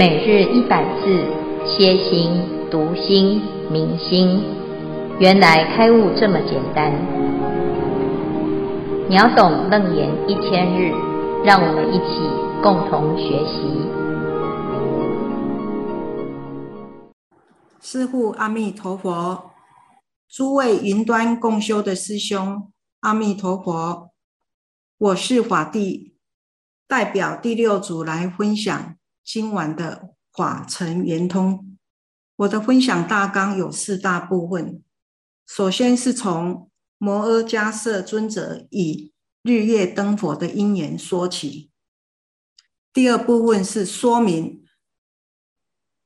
每日一百字，歇心、读心、明心，原来开悟这么简单。秒懂楞严一千日，让我们一起共同学习。师父阿弥陀佛，诸位云端共修的师兄，阿弥陀佛，我是法弟，代表第六组来分享。今晚的法尘圆通，我的分享大纲有四大部分。首先是从摩诃迦叶尊者以日月灯火的因缘说起。第二部分是说明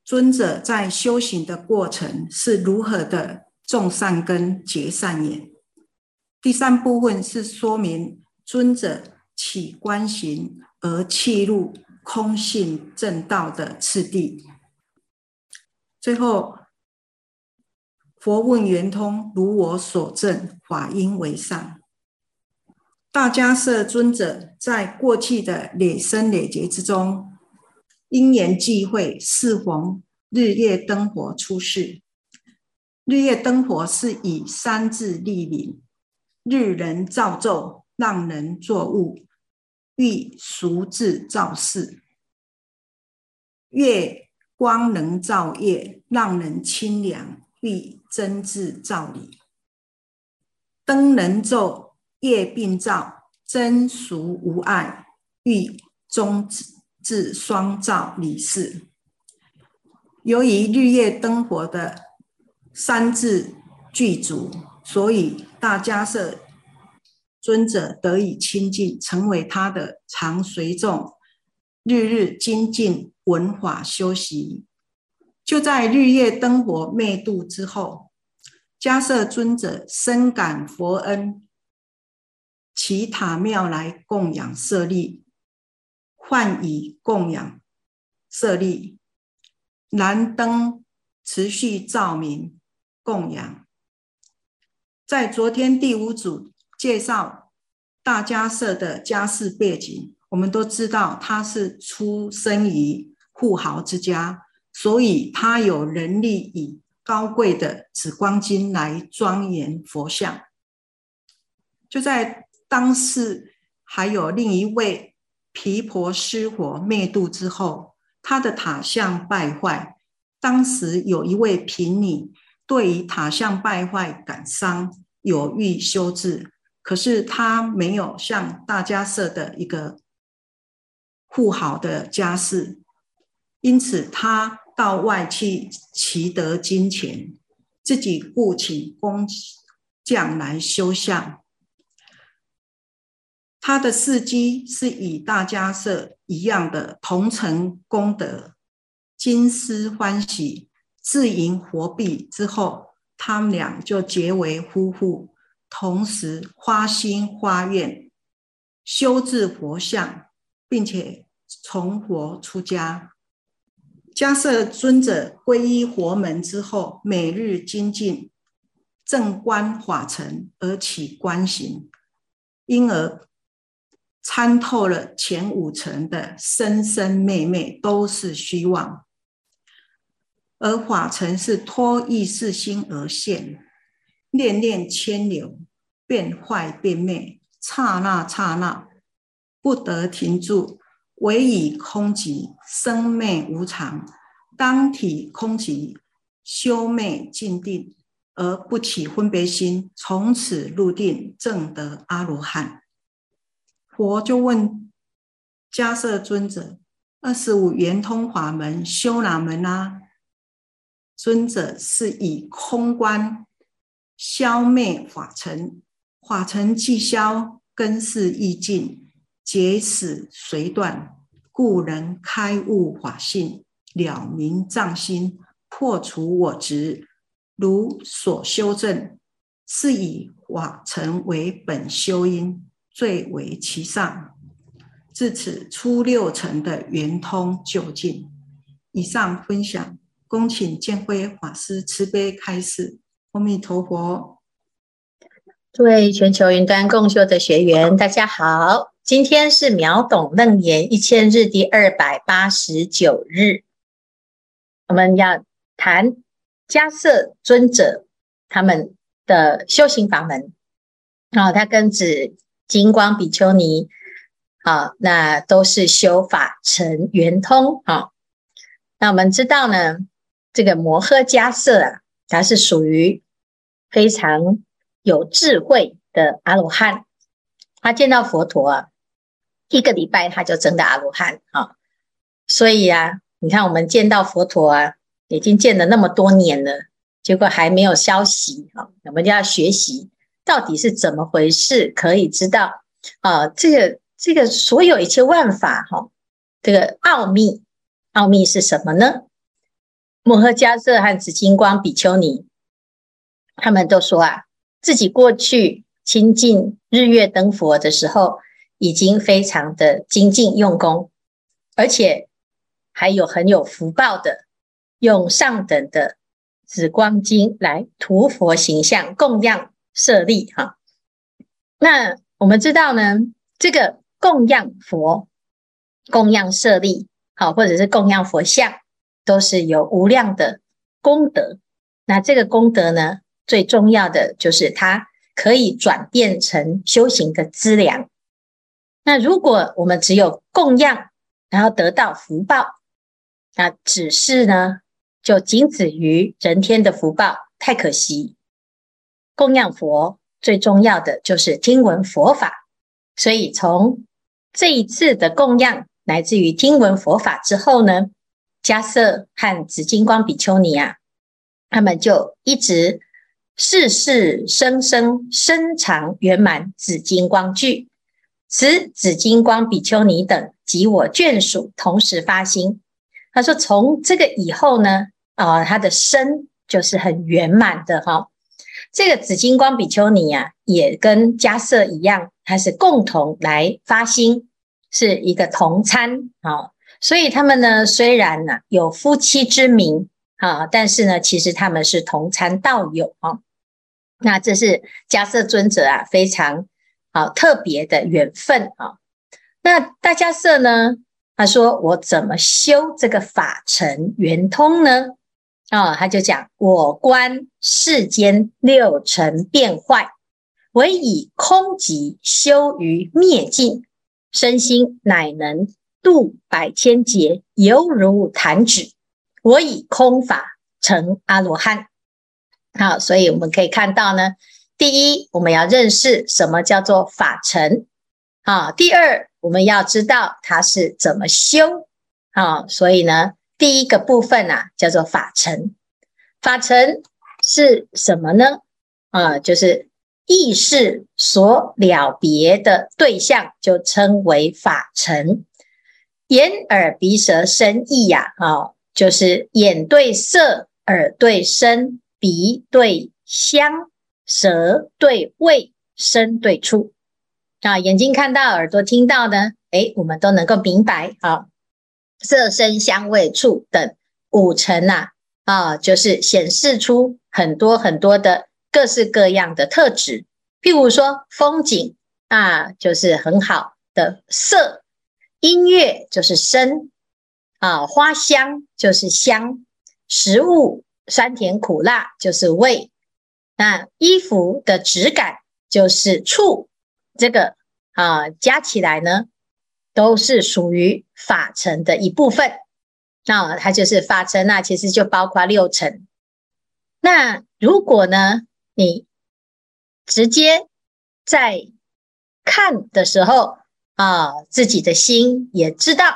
尊者在修行的过程是如何的种善根结善缘。第三部分是说明尊者起观行而契入。空性正道的次第。最后，佛问圆通，如我所证，法应为上。大迦叶尊者在过去的累生累劫之中，因缘际会，适逢日月灯火出世。日月灯火是以三字立名：日人照昼，让人作物。欲俗智照事，月光能照夜，让人清凉；欲真智照理，灯能昼夜并照，真俗无碍；欲中智双照理事。由于日月灯火的三字具足，所以大迦叶。尊者得以亲近，成为他的常随众，日日精进闻法修习。就在日夜灯火灭度之后，迦叶尊者深感佛恩，起塔庙来供养舍利，换以供养舍利，燃灯持续照明供养。在昨天第五组。介绍大迦叶的家世背景，我们都知道他是出生于富豪之家，所以他有能力以高贵的紫光金来庄严佛像。就在当世还有另一位毗婆尸佛灭度之后，他的塔像败坏，当时有一位贫女对于塔像败坏感伤，有欲修治。可是他没有像大迦叶的一个富豪的家世，因此他到外去祈得金钱，自己雇请工匠来修像。他的事迹是与大迦叶一样的同成功德，金丝欢喜，自营活币之后，他们俩就结为夫妇。同时发心发愿修治佛像，并且从佛出家。迦叶尊者皈依佛门之后，每日精进正观法尘而起观行，因而参透了前五尘的生生灭灭都是虚妄，而法尘是脱意识心而现。念念迁流，变坏变灭，刹那刹那不得停住，唯以空寂，生灭无常。当体空寂，修灭静定，而不起分别心，从此入定，正得阿罗汉。佛就问迦摄尊者：“二十五圆通法门修哪门啊？”尊者是以空观。消灭法尘，法尘既消，根是亦尽，结使随断，故能开悟法性，了明藏心，破除我执。如所修正，是以法尘为本修因，最为其上。至此初六层的圆通究竟。以上分享，恭请建辉法师慈悲开示。阿弥陀佛，各位全球云端共修的学员，大家好。今天是秒懂楞严一千日第二百八十九日，我们要谈迦瑟尊者他们的修行法门啊，他跟指金光比丘尼啊，那都是修法成圆通啊。那我们知道呢，这个摩诃迦叶啊，他是属于非常有智慧的阿罗汉，他见到佛陀啊，一个礼拜他就真的阿罗汉啊。所以啊，你看我们见到佛陀啊，已经见了那么多年了，结果还没有消息啊，我们就要学习到底是怎么回事，可以知道啊，这个这个所有一切万法哈，这个奥秘，奥秘是什么呢？摩诃迦叶和紫金光比丘尼，他们都说啊，自己过去亲近日月灯佛的时候，已经非常的精进用功，而且。还有很有福报的，用上等的紫光金来涂佛形象供养舍利哈。那我们知道呢，这个供养佛、供养舍利，好，或者是供养佛像，都是有无量的功德。那这个功德呢，最重要的就是它可以转变成修行的资粮。那如果我们只有供养，然后得到福报，那只是呢，就仅止于人天的福报，太可惜。供养佛最重要的就是听闻佛法，所以从这一次的供养，来自于听闻佛法之后呢，迦叶和紫金光比丘尼啊，他们就一直世世生生深常圆满紫金光聚，此紫金光比丘尼等及我眷属同时发心。他说：“从这个以后呢，啊、他的身就是很圆满的哈、哦。这个紫金光比丘尼啊，也跟迦瑟一样，他是共同来发心，是一个同参啊、所以他们呢，虽然呢有夫妻之名啊，但是呢，其实他们是同参道友啊、那这是迦叶尊者啊，非常啊特别的缘分啊、那大迦叶呢？”他说：“我怎么修这个法尘圆通呢？啊、哦，他就讲：我观世间六尘变坏，唯以空寂修于灭尽，身心乃能度百千劫，犹如弹指。我以空法成阿罗汉。好，所以我们可以看到呢，第一，我们要认识什么叫做法尘。啊，第二。”我们要知道它是怎么修啊，所以呢，第一个部分啊叫做法尘。法尘是什么呢？啊，就是意识所了别的对象，就称为法尘。眼耳鼻舌身意呀，啊，就是眼对色，耳对声，鼻对香，舌对味，身对触。啊，眼睛看到，耳朵听到呢，诶，我们都能够明白啊。色、声、香味、触等五尘呐，啊，就是显示出很多很多的各式各样的特质。譬如说，风景啊，就是很好的色；音乐就是声；啊，花香就是香；食物酸甜苦辣就是味；那衣服的质感就是触。这个啊，加起来呢，都是属于法尘的一部分。那它就是法尘那其实就包括六尘。那如果呢，你直接在看的时候啊，自己的心也知道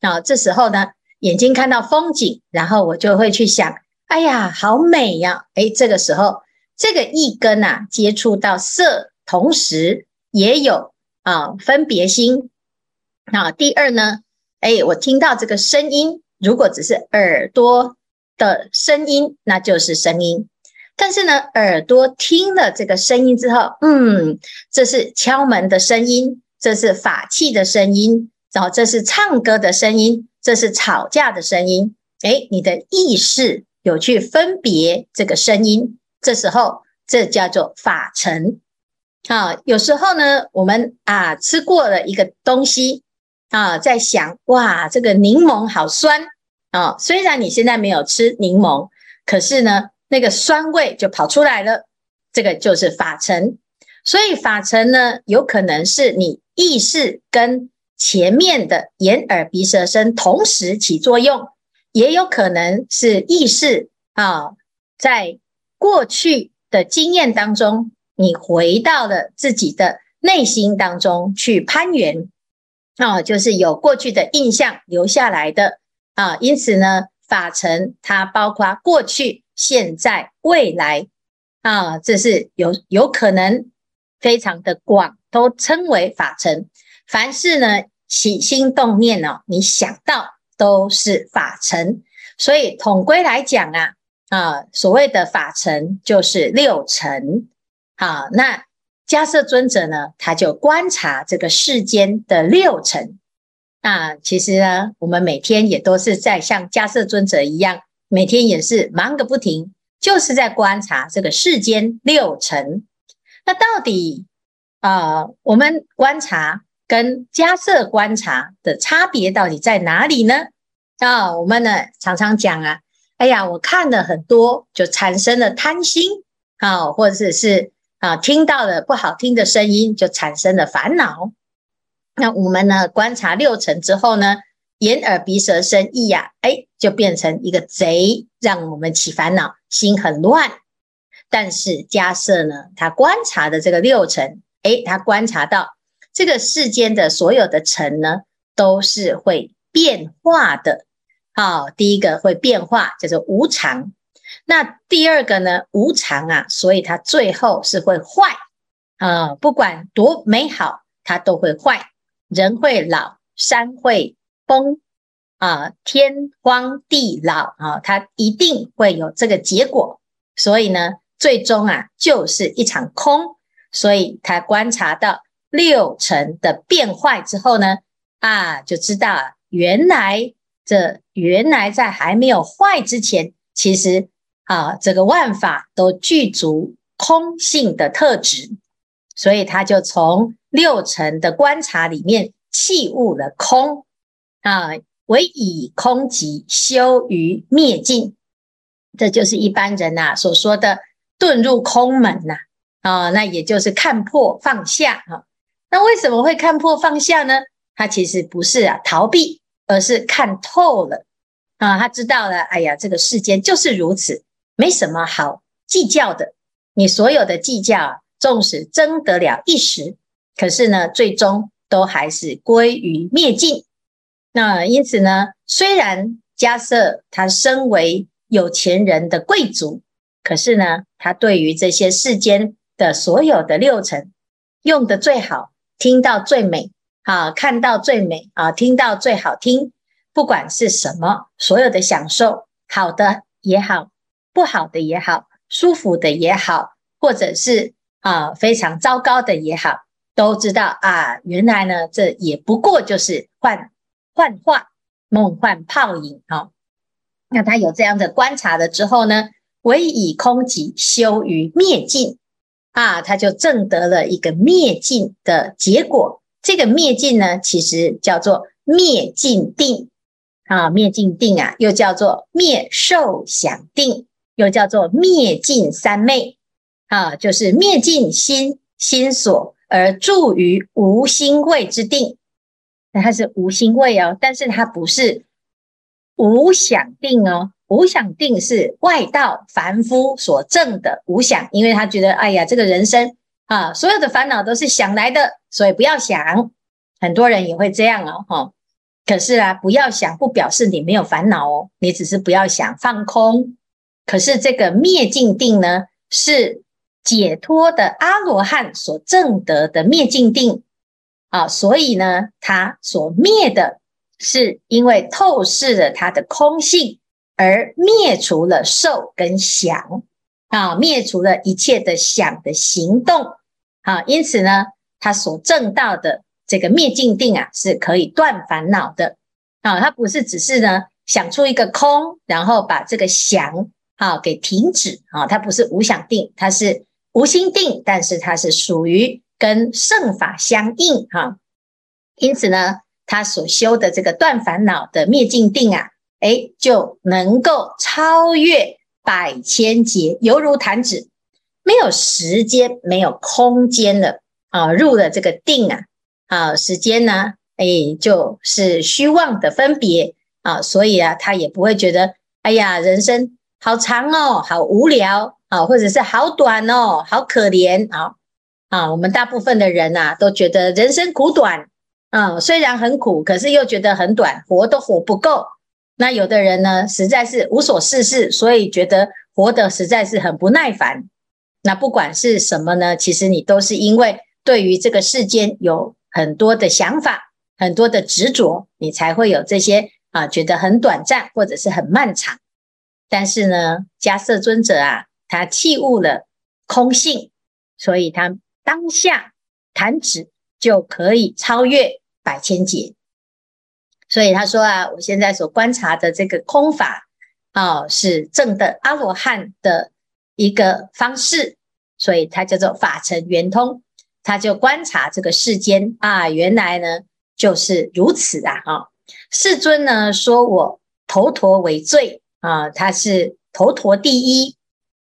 啊，这时候呢，眼睛看到风景，然后我就会去想，哎呀，好美呀！哎，这个时候这个一根啊，接触到色，同时。也有啊，分别心啊。第二呢，哎，我听到这个声音，如果只是耳朵的声音，那就是声音。但是呢，耳朵听了这个声音之后，嗯，这是敲门的声音，这是法器的声音，然后这是唱歌的声音，这是吵架的声音。哎，你的意识有去分别这个声音，这时候这叫做法尘。啊，有时候呢，我们啊吃过了一个东西啊，在想哇，这个柠檬好酸啊。虽然你现在没有吃柠檬，可是呢，那个酸味就跑出来了。这个就是法尘。所以法尘呢，有可能是你意识跟前面的眼耳鼻舌身同时起作用，也有可能是意识啊，在过去的经验当中，你回到了自己的内心当中去攀援啊，就是有过去的印象留下来的啊。因此呢，法尘它包括过去、现在、未来啊，这是有有可能。非常的广，都称为法尘。凡是呢起心动念哦，你想到都是法尘。所以统归来讲啊，啊所谓的法尘就是六尘。好，那迦叶尊者呢，他就观察这个世间的六尘。啊，其实呢，我们每天也都是在像迦叶尊者一样，每天也是忙个不停，就是在观察这个世间六尘。那到底啊、我们观察跟加色观察的差别到底在哪里呢？啊、我们呢常常讲啊，哎呀，我看了很多，就产生了贪心啊、或者是啊，听到了不好听的声音，就产生了烦恼。那我们呢观察六尘之后呢，眼耳鼻舌身意呀，哎，就变成一个贼，让我们起烦恼，心很乱。但是加色呢，他观察的这个六尘，诶，他观察到这个世间的所有的尘呢，都是会变化的。好，第一个会变化，叫做无常。那第二个呢，无常啊，所以它最后是会坏啊，不管多美好，它都会坏。人会老，山会崩啊，天荒地老啊，它一定会有这个结果。所以呢。最终啊，就是一场空，所以他观察到六尘的变坏之后呢，啊，就知道，原来这原来在还没有坏之前，其实啊，这个万法都具足空性的特质，所以他就从六尘的观察里面弃悟了空啊，唯以空即修于灭尽，这就是一般人呐、啊、所说的。遁入空门呐，啊，那也就是看破放下啊。那为什么会看破放下呢？他其实不是啊逃避，而是看透了啊。他知道了，哎呀，这个世间就是如此，没什么好计较的。你所有的计较啊，纵使争得了一时，可是呢，最终都还是归于灭尽。那因此呢，虽然加瑟他身为有钱人的贵族。可是呢，他对于这些世间的所有的六尘，用的最好，听到最美，啊，看到最美，啊，听到最好听，不管是什么，所有的享受，好的也好，不好的也好，舒服的也好，或者是啊非常糟糕的也好，都知道啊，原来呢，这也不过就是幻幻化、梦幻泡影啊。那他有这样的观察了之后呢，唯以空寂修于灭尽啊，他就证得了一个灭尽的结果。这个灭尽呢，其实叫做灭尽定啊，灭尽定啊，又叫做灭受想定，又叫做灭尽三昧啊，就是灭尽心心所而住于无心位之定。那它是无心位哦，但是它不是无想定哦。无想定是外道凡夫所证的无想，因为他觉得，哎呀，这个人生啊，所有的烦恼都是想来的，所以不要想。很多人也会这样哦，哈。可是啊，不要想不表示你没有烦恼哦，你只是不要想放空。可是这个灭尽定呢，是解脱的阿罗汉所证得的灭尽定啊，所以呢，他所灭的是因为透视了他的空性。而灭除了受跟想啊，灭除了一切的想的行动啊，因此呢，他所证到的这个灭尽定啊，是可以断烦恼的啊。他不是只是呢想出一个空，然后把这个想啊给停止啊，他不是无想定，他是无心定，但是它是属于跟圣法相应哈。因此呢，他所修的这个断烦恼的灭尽定啊。哎，就能够超越百千劫，犹如弹指，没有时间，没有空间了啊，入了这个定啊，啊，时间呢，哎，就是虚妄的分别啊，所以啊，他也不会觉得，哎呀，人生好长哦，好无聊啊，或者是好短哦，好可怜啊。啊，我们大部分的人呐、啊，都觉得人生苦短，啊，虽然很苦，可是又觉得很短，活都活不够。那有的人呢，实在是无所事事，所以觉得活得实在是很不耐烦。那不管是什么呢，其实你都是因为对于这个世间有很多的想法，很多的执着，你才会有这些啊，觉得很短暂或者是很漫长。但是呢，迦叶尊者啊，他弃悟了空性，所以他。当下弹指就可以超越百千劫，所以他说啊，我现在所观察的这个空法啊、哦，是正的阿罗汉的一个方式，所以它叫做法成圆通。他就观察这个世间啊，原来呢就是如此啊！哈、世尊呢说我头陀为最啊，他是头陀第一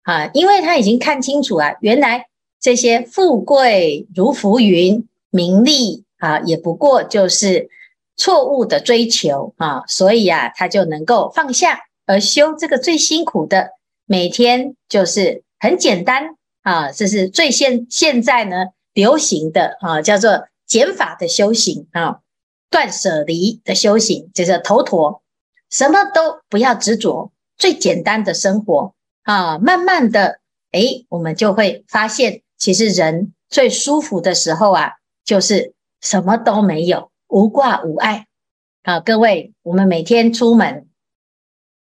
啊，因为他已经看清楚啊，原来。这些富贵如浮云，名利啊，也不过就是错误的追求啊，所以啊，他就能够放下而修这个最辛苦的，每天就是很简单啊，这是最现现在呢流行的啊，叫做减法的修行啊，断舍离的修行，就是头陀，什么都不要执着，最简单的生活啊，慢慢的，诶，我们就会发现。其实人最舒服的时候啊，就是什么都没有，无挂无碍啊。各位，我们每天出门，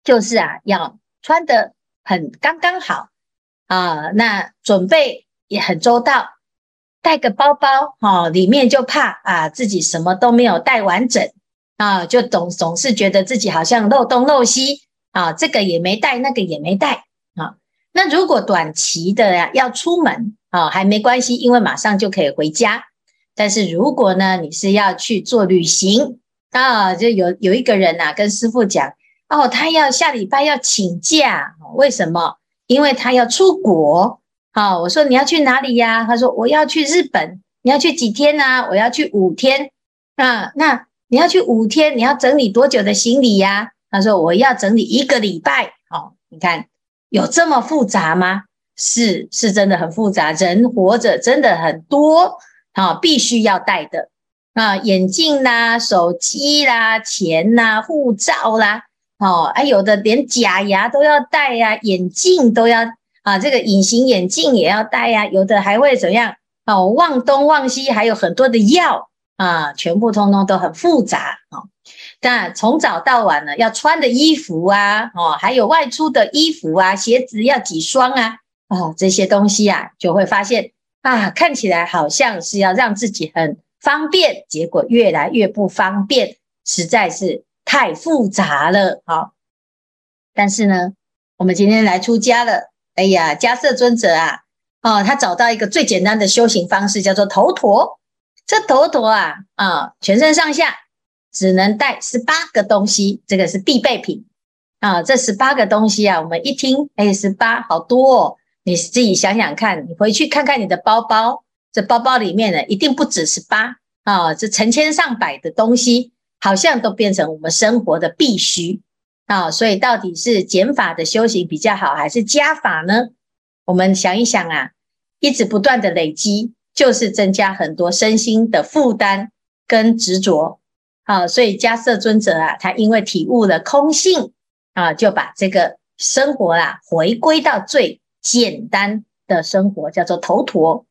就是啊，要穿得很刚刚好啊，那准备也很周到，带个包包哈，里面就怕啊自己什么都没有带完整啊，就总总是觉得自己好像漏东漏西啊，这个也没带，那个也没带啊。那如果短期的呀要出门，哦，还没关系，因为马上就可以回家。但是如果呢，你是要去做旅行啊，就有有一个人呐、啊，跟师傅讲，哦，他要下礼拜要请假，为什么？因为他要出国。好、哦，我说你要去哪里呀？他说我要去日本。你要去几天呢、啊？我要去五天。啊，那你要去五天，你要整理多久的行李呀？他说我要整理一个礼拜。哦，你看有这么复杂吗？是是真的很复杂，人活着真的很多啊，必须要带的啊，眼镜啦、手机啦、钱呐、护照啦，哦，哎，有的连假牙都要戴呀，眼镜都要啊，这个隐形眼镜也要戴呀，有的还会怎样？哦，忘东忘西，还有很多的药啊，全部通通都很复杂啊。但从早到晚呢，要穿的衣服啊，哦，还有外出的衣服啊，鞋子要几双啊？哦，这些东西啊，就会发现啊，看起来好像是要让自己很方便，结果越来越不方便，实在是太复杂了。好、但是呢，我们今天来出家了，哎呀，迦瑟尊者啊，哦，他找到一个最简单的修行方式，叫做头陀。这头陀啊，啊、全身上下只能带十八个东西，这个是必备品啊、哦。这十八个东西啊，我们一听，哎，十八好多哦。你自己想想看，你回去看看你的包包，这包包里面呢，一定不止十八啊，这成千上百的东西，好像都变成我们生活的必须啊。所以到底是减法的修行比较好，还是加法呢？我们想一想啊，一直不断的累积，就是增加很多身心的负担跟执着啊。所以迦叶尊者啊，他因为体悟了空性啊，就把这个生活啊回归到最。简单的生活叫做头陀，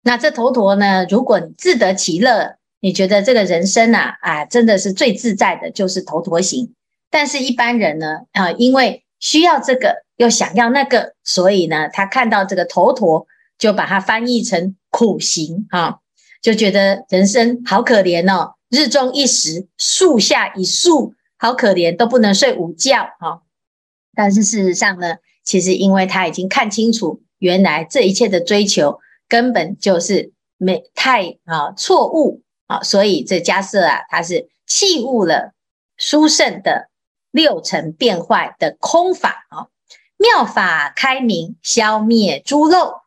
那这头陀呢？如果你自得其乐，你觉得这个人生啊，啊，真的是最自在的，就是头陀行。但是一般人呢，啊，因为需要这个，又想要那个，所以呢，他看到这个头陀，就把它翻译成苦行啊，就觉得人生好可怜哦，日中一时，树下一宿，好可怜，都不能睡午觉啊。但是事实上呢？其实，因为他已经看清楚，原来这一切的追求根本就是没太啊错误啊，所以这迦叶啊，他是弃悟了殊胜的六尘变坏的空法啊，妙法开明，消灭诸漏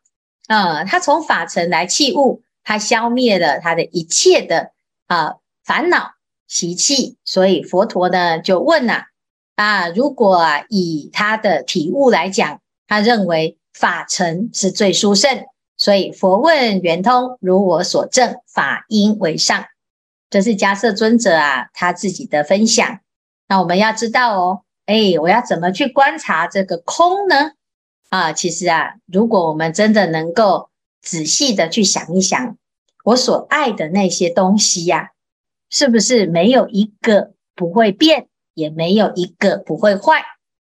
啊。他从法尘来弃悟，他消灭了他的一切的啊烦恼习气。所以佛陀呢就问呐，啊，如果啊以他的体悟来讲，他认为法尘是最殊胜，所以佛问圆通：如我所证，法应为上。这是迦叶尊者啊他自己的分享。那我们要知道哦，哎，我要怎么去观察这个空呢？啊，其实啊，如果我们真的能够仔细的去想一想，我所爱的那些东西呀、是不是没有一个不会变，也没有一个不会坏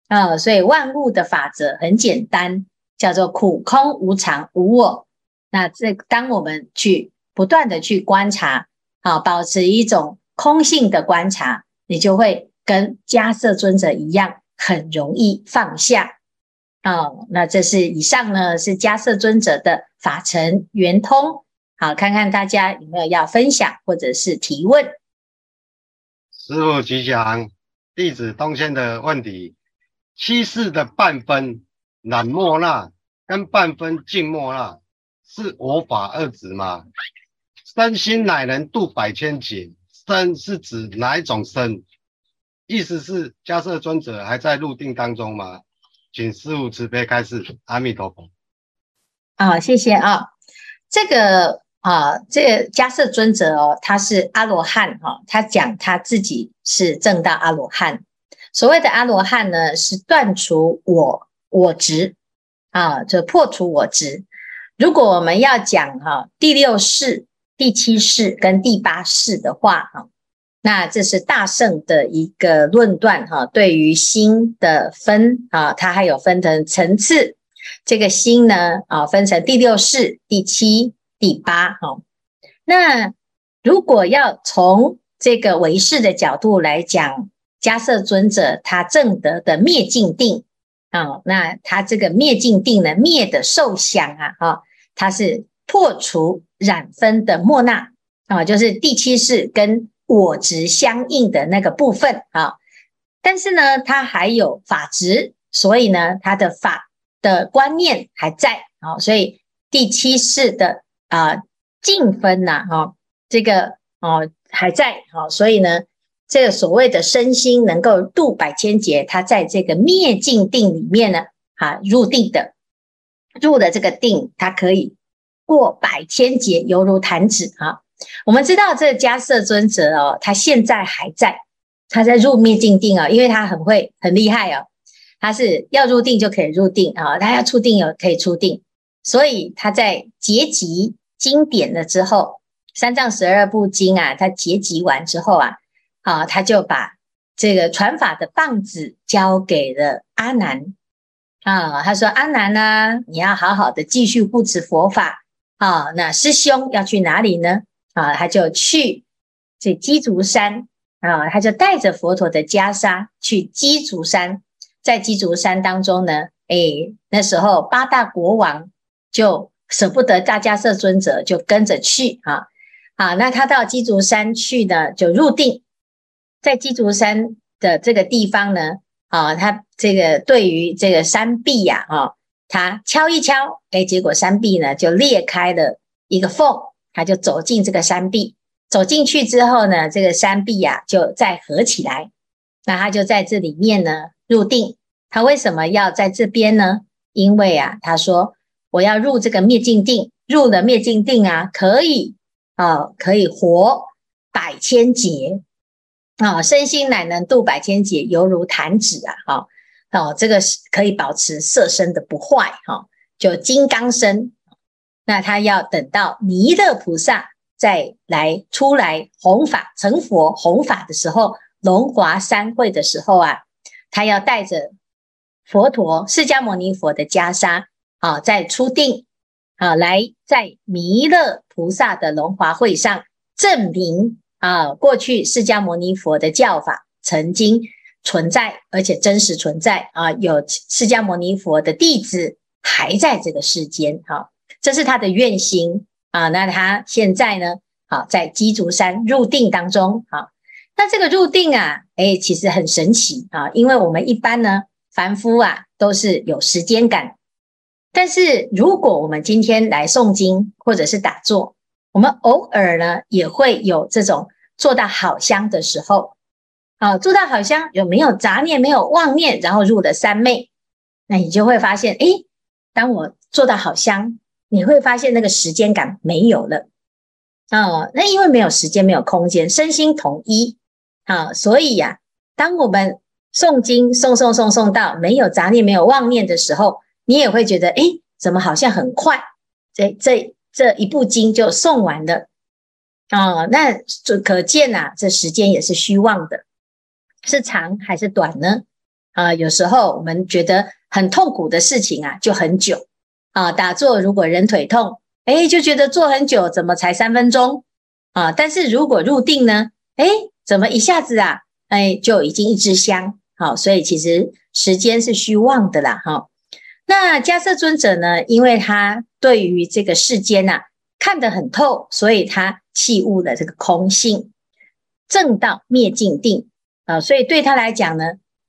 啊？所以万物的法则很简单，叫做苦空无常无我。那这当我们去不断的去观察，啊，保持一种空性的观察，你就会。跟迦瑟尊者一样，很容易放下哦。那这是以上呢，是迦瑟尊者的法尘圆通。好，看看大家有没有要分享或者是提问。师父吉祥，弟子东迁的问题：七世的半分染莫那跟半分净莫那，是我法二执吗？身心乃能度百千劫，身是指哪一种身？意思是迦叶尊者还在入定当中吗？请师父慈悲开示。阿弥陀佛。啊，谢谢啊。这个啊，这个迦叶尊者哦，他是阿罗汉哈，他讲他自己是正道阿罗汉。所谓的阿罗汉呢，是断除我我执啊，就破除我执。如果我们要讲哈第六世、第七世跟第八世的话哈。那这是大圣的一个论断哈，对于心的分啊，它还有分成层次。这个心呢啊，分成第六世、第七、第八哈。那如果要从这个唯识的角度来讲，迦叶尊者他证得的灭尽定啊，那他这个灭尽定呢，灭的受想啊，哈，它是破除染分的莫那啊，就是第七世跟。我执相应的那个部分啊，但是呢，他还有法执，所以呢，他的法的观念还在啊，所以第七世的啊净分呐，哈，这个哦还在啊，所以呢，这个所谓的身心能够度百千劫，它在这个灭尽定里面呢，啊入定的入的这个定，它可以过百千劫，犹如弹指啊。我们知道这个迦叶尊者哦，他现在还在，他在入灭尽定啊，因为他很会很厉害哦，他是要入定就可以入定啊，他要出定有可以出定，所以他在结集经典了之后，三藏十二部经啊，他结集完之后啊，啊，他就把这个传法的棒子交给了阿难。啊，他说阿难啊，你要好好的继续护持佛法。啊，那师兄要去哪里呢？啊，他就去这鸡足山。啊，他就带着佛陀的袈裟去鸡足山，在鸡足山当中呢，哎，那时候八大国王就舍不得大迦叶尊者，就跟着去啊。啊，那他到鸡足山去呢，就入定，在鸡足山的这个地方呢，啊，他这个对于这个山壁呀，啊，他敲一敲，哎，结果山壁呢就裂开了一个缝。他就走进这个山壁，走进去之后呢，这个山壁呀、啊、就再合起来。那他就在这里面呢入定。他为什么要在这边呢？因为啊，他说我要入这个灭尽定，入了灭尽定啊，可以啊，可以活百千劫啊，身心乃能度百千劫，犹如弹指啊，哈、啊，哦，这个是可以保持色身的不坏，哈、就金刚身。那他要等到弥勒菩萨再来出来弘法成佛弘法的时候，龙华三会的时候啊，他要带着佛陀释迦牟尼佛的袈裟啊，在初定啊，来在弥勒菩萨的龙华会上证明啊，过去释迦牟尼佛的教法曾经存在，而且真实存在啊，有释迦牟尼佛的弟子还在这个世间哈。这是他的愿心啊，那他现在呢？好，在鸡足山入定当中，好，那这个入定啊，哎，其实很神奇啊，因为我们一般呢，凡夫啊，都是有时间感。但是如果我们今天来诵经或者是打坐，我们偶尔呢也会有这种做到好香的时候，啊，做到好香有没有杂念，没有妄念，然后入了三昧，那你就会发现，哎，当我做到好香，你会发现那个时间感没有了，啊，那因为没有时间，没有空间，身心统一，啊，所以呀，当我们诵经诵诵诵诵到没有杂念，没有妄念的时候。你也会觉得，哎，怎么好像很快？这这这一部经就诵完了哦，那就可见呐、啊，这时间也是虚妄的，是长还是短呢？啊，有时候我们觉得很痛苦的事情啊，就很久啊。打坐如果人腿痛，哎，就觉得坐很久，怎么才三分钟啊？但是如果入定呢，哎，怎么一下子啊，哎，就已经一支香。好、所以其实时间是虚妄的啦，哈、那迦叶尊者呢？因为他对于这个世间呐、啊、看得很透，所以他契悟了这个空性，正道灭尽定啊。所以对他来讲呢，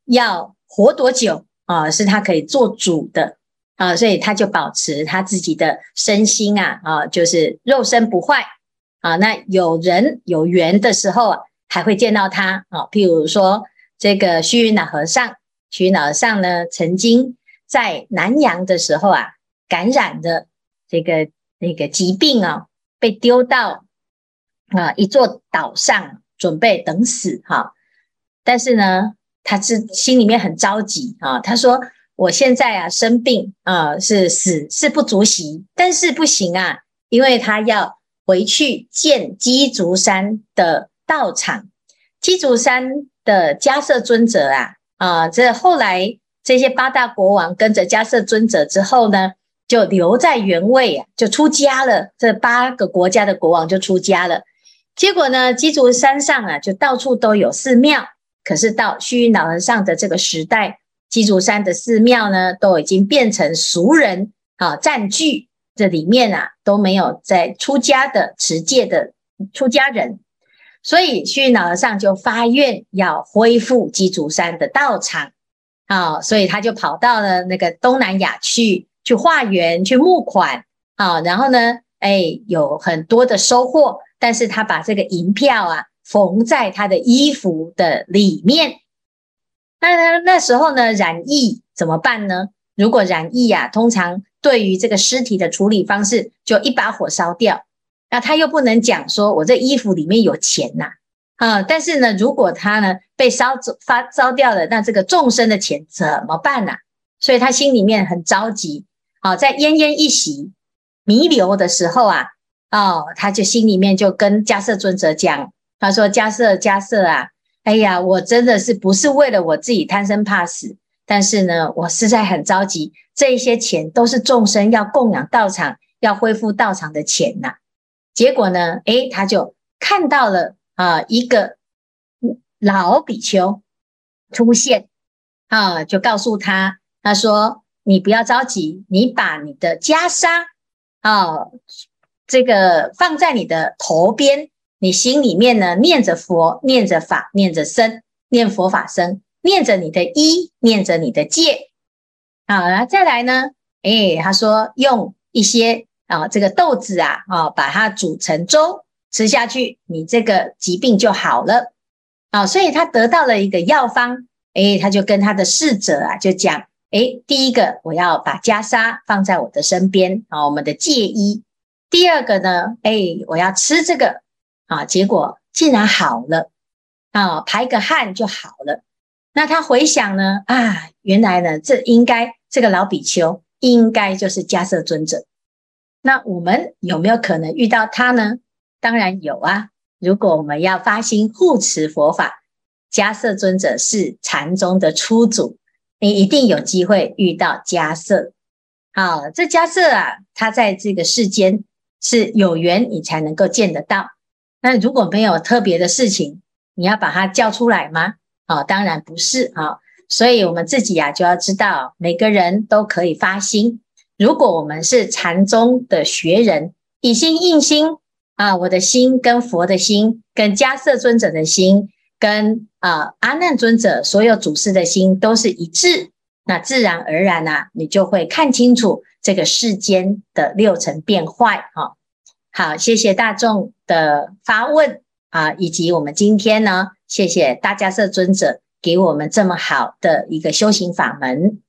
要活多久啊，是他可以做主的啊。所以他就保持他自己的身心啊啊，就是肉身不坏啊。那有人有缘的时候啊，还会见到他啊。譬如说这个虚云老和尚，虚云老和尚呢曾经。在南洋的时候啊，感染的这个那个疾病啊，被丢到啊一座岛上，准备等死哈。但是呢，他是心里面很着急啊。他说：“我现在啊生病啊，是死是不足惜，但是不行啊，因为他要回去见鸡足山的道场。鸡足山的迦叶尊者啊啊，这后来。”这些八大国王跟着迦摄尊者之后呢，就留在原位啊，就出家了。这八个国家的国王就出家了。结果呢，鸡足山上啊，就到处都有寺庙。可是到虚云老和尚的这个时代，鸡足山的寺庙呢，都已经变成俗人啊占据。这里面啊，都没有在出家的持戒的出家人。所以虚云老和尚就发愿要恢复鸡足山的道场。啊、所以他就跑到了那个东南亚去，去化缘，去募款啊、然后呢，哎，有很多的收获，但是他把这个银票啊缝在他的衣服的里面。那他那时候呢，染疫怎么办呢？如果染疫啊，通常对于这个尸体的处理方式，就一把火烧掉。那他又不能讲说，我这衣服里面有钱呐、啊，但是呢，如果他呢被烧走发烧掉了，那这个众生的钱怎么办呢、啊？所以他心里面很着急。好、啊，在奄奄一息、弥留的时候啊，哦，他就心里面就跟迦叶尊者讲，他说：“迦叶，迦叶啊，哎呀，我真的是不是为了我自己贪生怕死，但是呢，我实在很着急，这一些钱都是众生要供养道场、要恢复道场的钱呐、结果呢，诶，他就看到了。”啊，一个老比丘出现啊，就告诉他，他说：“你不要着急，你把你的袈裟啊，这个放在你的头边，你心里面呢念着佛，念着法，念着僧，念佛法僧，念着你的衣，念着你的戒。啊，然后再来呢，哎，他说用一些啊，这个豆子啊，啊，把它煮成粥。”吃下去，你这个疾病就好了啊！所以他得到了一个药方，诶，他就跟他的侍者啊，就讲，诶，第一个我要把袈裟放在我的身边啊，我们的戒衣。第二个呢，诶，我要吃这个啊，结果竟然好了啊，排个汗就好了。那他回想呢，啊，原来呢，这应该这个老比丘应该就是迦叶尊者。那我们有没有可能遇到他呢？当然有啊！如果我们要发心护持佛法，迦叶尊者是禅宗的初祖，你一定有机会遇到迦叶。好，这迦叶啊，他在这个世间是有缘，你才能够见得到。那如果没有特别的事情，你要把他叫出来吗？啊，当然不是啊。所以我们自己啊，就要知道，每个人都可以发心。如果我们是禅宗的学人，以心印心。啊，我的心跟佛的心，跟迦叶尊者的心，跟啊、阿难尊者所有祖师的心都是一致，那自然而然呐、啊，你就会看清楚这个世间的六尘变坏哈。好，谢谢大众的发问啊，以及我们今天呢，谢谢大迦叶尊者给我们这么好的一个修行法门。